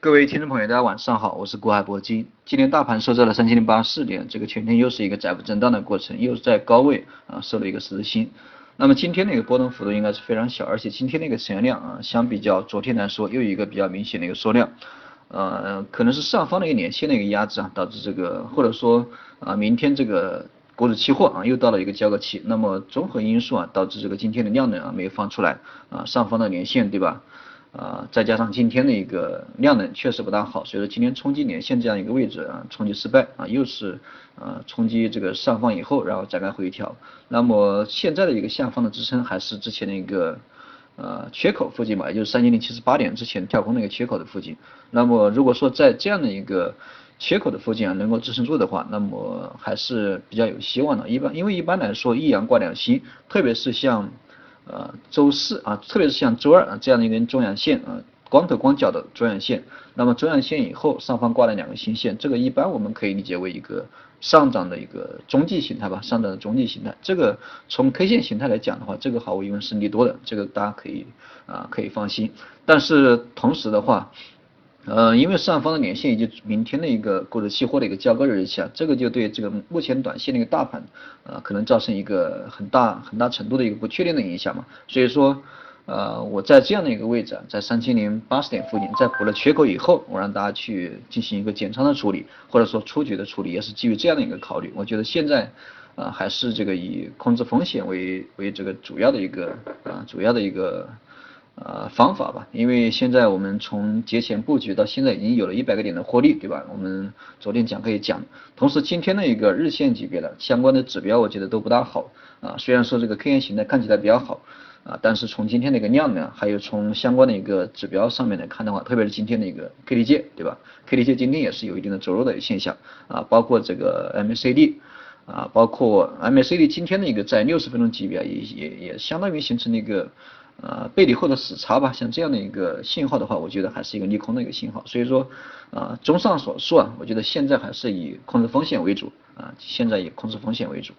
各位听众朋友，大家晚上好，我是国海铂金。今天大盘收在了三千零八十四点，这个全天又是一个窄幅震荡的过程，又是在高位啊收了一个十字星。那么今天的一个波动幅度应该是非常小，而且今天的一个成交量啊，相比较昨天来说，又有一个比较明显的一个缩量。呃，可能是上方的一个年线的一个压制啊，导致这个或者说啊，明天这个股指期货啊又到了一个交割期，那么综合因素啊，导致这个今天的量能啊没有放出来啊，上方的年线对吧？啊，再加上今天的一个量能确实不大好，所以说今天冲击年线这样一个位置啊，冲击失败啊，又是啊冲击这个上方以后，然后展开回调。那么现在的一个下方的支撑还是之前的一个呃缺口附近吧，也就是三千零七十八点之前跳空那个缺口的附近。那么如果说在这样的一个缺口的附近啊能够支撑住的话，那么还是比较有希望的。一般因为一般来说一阳挂两星，特别是像。呃，周四啊，特别是像周二啊这样的一根中阳线啊，光头光脚的中阳线，那么中阳线以后上方挂了两个新线，这个一般我们可以理解为一个上涨的一个中继形态吧，上涨的中继形态。这个从 K 线形态来讲的话，这个毫无疑问是利多的，这个大家可以啊可以放心。但是同时的话。呃，因为上方的年线以及明天的一个股指期货的一个交割日期啊，这个就对这个目前短线的一个大盘，呃，可能造成一个很大很大程度的一个不确定的影响嘛。所以说，呃，我在这样的一个位置啊，在三千零八十点附近，在补了缺口以后，我让大家去进行一个减仓的处理，或者说出局的处理，也是基于这样的一个考虑。我觉得现在，呃，还是这个以控制风险为为这个主要的一个啊，主要的一个。呃，方法吧，因为现在我们从节前布局到现在已经有了一百个点的获利，对吧？我们昨天讲可以讲，同时今天的一个日线级别的相关的指标，我觉得都不大好啊。虽然说这个 K 线形态看起来比较好啊，但是从今天的一个量呢，还有从相关的一个指标上面来看的话，特别是今天的一个 KDJ，对吧？KDJ 今天也是有一定的走弱的现象啊，包括这个 MACD 啊，包括 MACD 今天的一个在六十分钟级别也也也相当于形成了一个。呃，背离后的死叉吧，像这样的一个信号的话，我觉得还是一个利空的一个信号。所以说，啊，综上所述啊，我觉得现在还是以控制风险为主啊，现在以控制风险为主。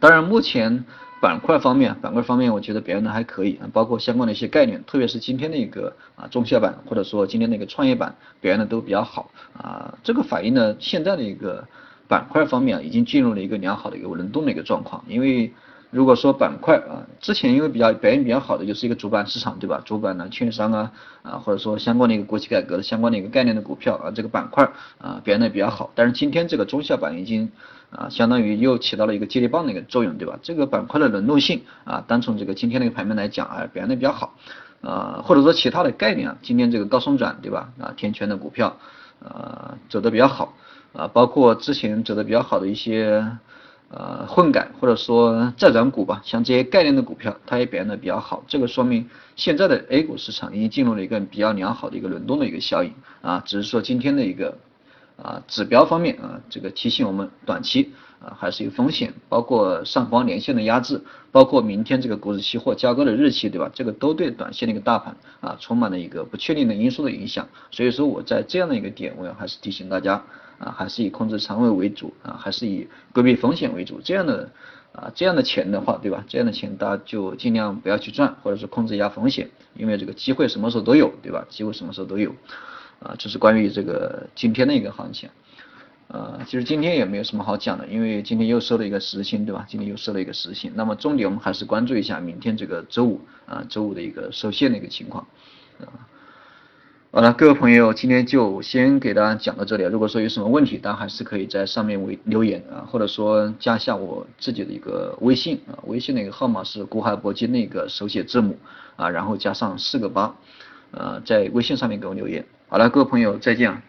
当然，目前板块方面，板块方面我觉得表现的还可以啊，包括相关的一些概念，特别是今天的一个啊中小板，或者说今天的一个创业板表现的都比较好啊，这个反映呢现在的一个板块方面啊，已经进入了一个良好的一个轮动的一个状况，因为。如果说板块啊，之前因为比较表现比较好的就是一个主板市场，对吧？主板呢，券商啊，啊或者说相关的一个国企改革的相关的一个概念的股票啊，这个板块啊表现的比较好。但是今天这个中小板已经啊，相当于又起到了一个接力棒的一个作用，对吧？这个板块的轮动性啊，单从这个今天的一个盘面来讲啊，表现的比较好。啊，或者说其他的概念啊，今天这个高松转，对吧？啊，天权的股票啊走的比较好啊，包括之前走的比较好的一些。呃，混改或者说债转股吧，像这些概念的股票，它也表现的比较好。这个说明现在的 A 股市场已经进入了一个比较良好的一个轮动的一个效应啊。只是说今天的一个啊指标方面啊，这个提醒我们短期啊还是有风险，包括上方连线的压制，包括明天这个股指期货交割的日期，对吧？这个都对短线的一个大盘啊充满了一个不确定的因素的影响。所以说我在这样的一个点，我要还是提醒大家。啊，还是以控制仓位为主啊，还是以规避风险为主。这样的啊，这样的钱的话，对吧？这样的钱大家就尽量不要去赚，或者是控制一下风险，因为这个机会什么时候都有，对吧？机会什么时候都有啊。这是关于这个今天的一个行情。呃，其实今天也没有什么好讲的，因为今天又收了一个实心，对吧？今天又收了一个实心。那么重点我们还是关注一下明天这个周五啊，周五的一个收线的一个情况啊。好了，各位朋友，今天就先给大家讲到这里。如果说有什么问题，大家还是可以在上面为留言啊，或者说加下我自己的一个微信啊，微信的一个号码是古海铂金的一个手写字母啊，然后加上四个八，呃，在微信上面给我留言。好了，各位朋友，再见啊。